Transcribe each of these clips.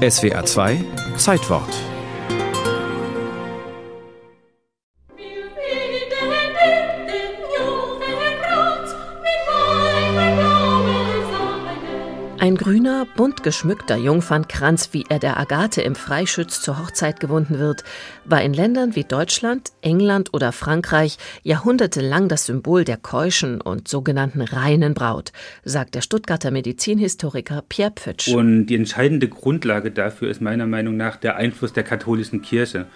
SWA 2 Zeitwort Ein grüner, bunt geschmückter Jungfernkranz, wie er der Agathe im Freischütz zur Hochzeit gewunden wird, war in Ländern wie Deutschland, England oder Frankreich jahrhundertelang das Symbol der keuschen und sogenannten reinen Braut, sagt der Stuttgarter Medizinhistoriker Pierre Pfütsch. Und die entscheidende Grundlage dafür ist meiner Meinung nach der Einfluss der katholischen Kirche,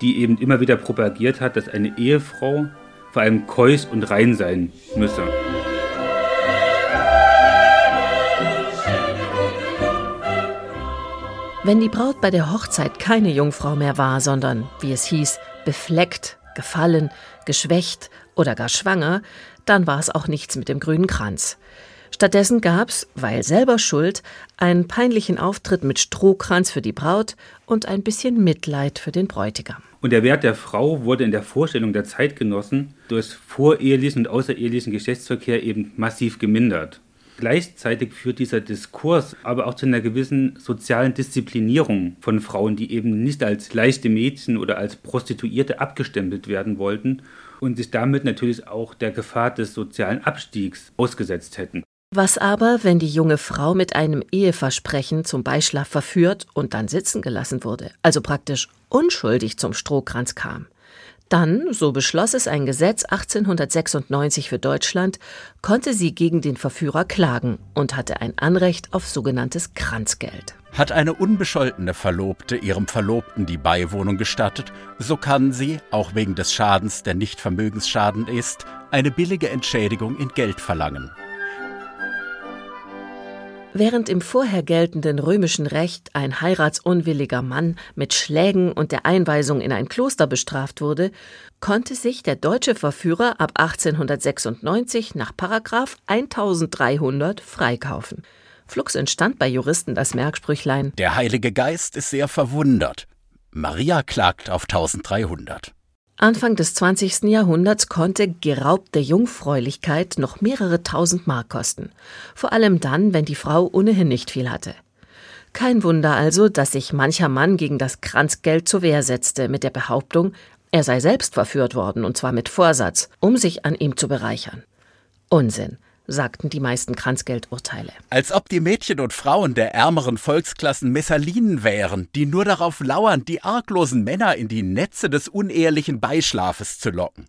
die eben immer wieder propagiert hat, dass eine Ehefrau vor allem keusch und rein sein müsse. Wenn die Braut bei der Hochzeit keine Jungfrau mehr war, sondern, wie es hieß, befleckt, gefallen, geschwächt oder gar schwanger, dann war es auch nichts mit dem grünen Kranz. Stattdessen gab's, weil selber schuld, einen peinlichen Auftritt mit Strohkranz für die Braut und ein bisschen Mitleid für den Bräutigam. Und der Wert der Frau wurde in der Vorstellung der Zeitgenossen durch vorehelichen und außerehelichen Geschlechtsverkehr eben massiv gemindert. Gleichzeitig führt dieser Diskurs aber auch zu einer gewissen sozialen Disziplinierung von Frauen, die eben nicht als leichte Mädchen oder als Prostituierte abgestempelt werden wollten und sich damit natürlich auch der Gefahr des sozialen Abstiegs ausgesetzt hätten. Was aber, wenn die junge Frau mit einem Eheversprechen zum Beischlaf verführt und dann sitzen gelassen wurde, also praktisch unschuldig zum Strohkranz kam? Dann, so beschloss es ein Gesetz 1896 für Deutschland, konnte sie gegen den Verführer klagen und hatte ein Anrecht auf sogenanntes Kranzgeld. Hat eine unbescholtene Verlobte ihrem Verlobten die Beiwohnung gestattet, so kann sie, auch wegen des Schadens, der nicht Vermögensschaden ist, eine billige Entschädigung in Geld verlangen. Während im vorher geltenden römischen Recht ein heiratsunwilliger Mann mit Schlägen und der Einweisung in ein Kloster bestraft wurde, konnte sich der deutsche Verführer ab 1896 nach Paragraph 1300 freikaufen. Flugs entstand bei Juristen das Merksprüchlein Der Heilige Geist ist sehr verwundert. Maria klagt auf 1300. Anfang des 20. Jahrhunderts konnte geraubte Jungfräulichkeit noch mehrere tausend Mark kosten, vor allem dann, wenn die Frau ohnehin nicht viel hatte. Kein Wunder also, dass sich mancher Mann gegen das Kranzgeld zur Wehr setzte mit der Behauptung, er sei selbst verführt worden, und zwar mit Vorsatz, um sich an ihm zu bereichern. Unsinn sagten die meisten Kranzgeldurteile. Als ob die Mädchen und Frauen der ärmeren Volksklassen Messalinen wären, die nur darauf lauern, die arglosen Männer in die Netze des unehelichen Beischlafes zu locken.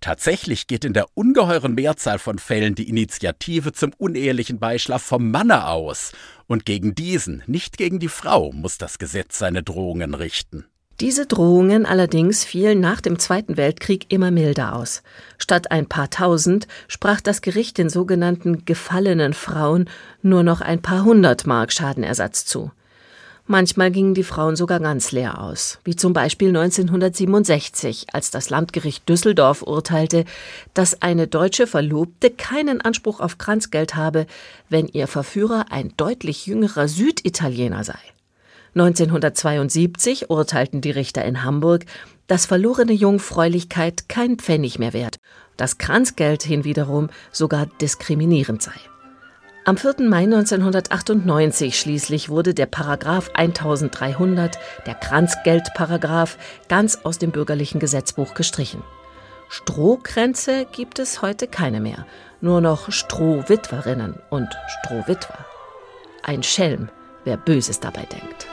Tatsächlich geht in der ungeheuren Mehrzahl von Fällen die Initiative zum unehelichen Beischlaf vom Manne aus, und gegen diesen, nicht gegen die Frau, muss das Gesetz seine Drohungen richten. Diese Drohungen allerdings fielen nach dem Zweiten Weltkrieg immer milder aus. Statt ein paar tausend sprach das Gericht den sogenannten gefallenen Frauen nur noch ein paar hundert Mark Schadenersatz zu. Manchmal gingen die Frauen sogar ganz leer aus, wie zum Beispiel 1967, als das Landgericht Düsseldorf urteilte, dass eine deutsche Verlobte keinen Anspruch auf Kranzgeld habe, wenn ihr Verführer ein deutlich jüngerer Süditaliener sei. 1972 urteilten die Richter in Hamburg, dass verlorene Jungfräulichkeit kein Pfennig mehr wert, das Kranzgeld hinwiederum sogar diskriminierend sei. Am 4. Mai 1998 schließlich wurde der Paragraph 1300, der Kranzgeldparagraph, ganz aus dem bürgerlichen Gesetzbuch gestrichen. Strohkränze gibt es heute keine mehr, nur noch Strohwitwerinnen und Strohwitwer. Ein Schelm, wer Böses dabei denkt.